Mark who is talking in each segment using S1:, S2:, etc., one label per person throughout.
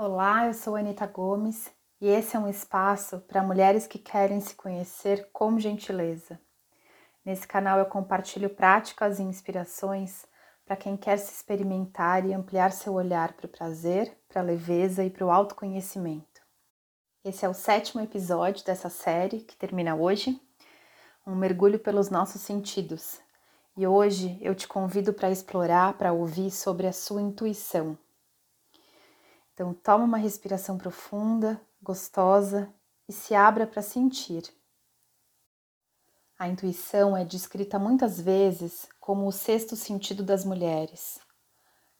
S1: Olá, eu sou Anita Gomes e esse é um espaço para mulheres que querem se conhecer com gentileza. Nesse canal eu compartilho práticas e inspirações para quem quer se experimentar e ampliar seu olhar para o prazer, para a leveza e para o autoconhecimento. Esse é o sétimo episódio dessa série que termina hoje, um mergulho pelos nossos sentidos. E hoje eu te convido para explorar, para ouvir sobre a sua intuição então, toma uma respiração profunda, gostosa e se abra para sentir. A intuição é descrita muitas vezes como o sexto sentido das mulheres.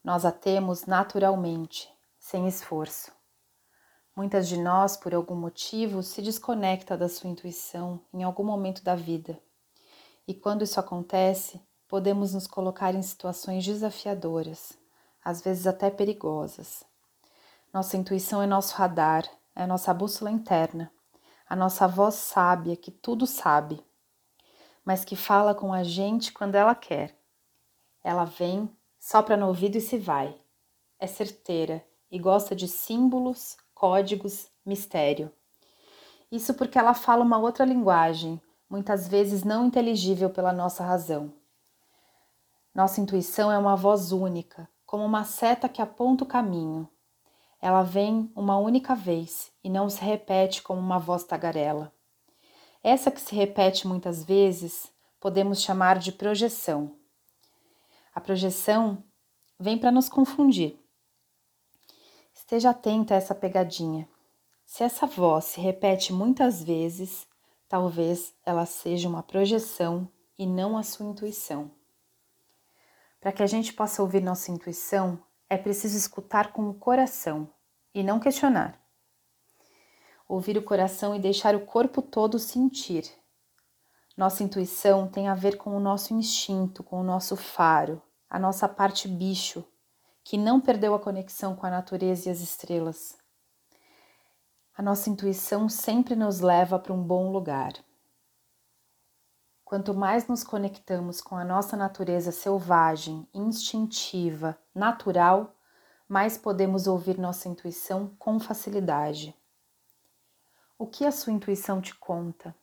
S1: Nós a temos naturalmente, sem esforço. Muitas de nós, por algum motivo, se desconecta da sua intuição em algum momento da vida. E quando isso acontece, podemos nos colocar em situações desafiadoras, às vezes até perigosas. Nossa intuição é nosso radar, é nossa bússola interna, a nossa voz sábia que tudo sabe, mas que fala com a gente quando ela quer. Ela vem, sopra no ouvido e se vai. É certeira e gosta de símbolos, códigos, mistério. Isso porque ela fala uma outra linguagem, muitas vezes não inteligível pela nossa razão. Nossa intuição é uma voz única, como uma seta que aponta o caminho ela vem uma única vez e não se repete como uma voz tagarela. Essa que se repete muitas vezes podemos chamar de projeção. A projeção vem para nos confundir. Esteja atenta a essa pegadinha. Se essa voz se repete muitas vezes, talvez ela seja uma projeção e não a sua intuição. Para que a gente possa ouvir nossa intuição, é preciso escutar com o coração e não questionar. Ouvir o coração e deixar o corpo todo sentir. Nossa intuição tem a ver com o nosso instinto, com o nosso faro, a nossa parte bicho, que não perdeu a conexão com a natureza e as estrelas. A nossa intuição sempre nos leva para um bom lugar. Quanto mais nos conectamos com a nossa natureza selvagem, instintiva, natural, mais podemos ouvir nossa intuição com facilidade. O que a sua intuição te conta?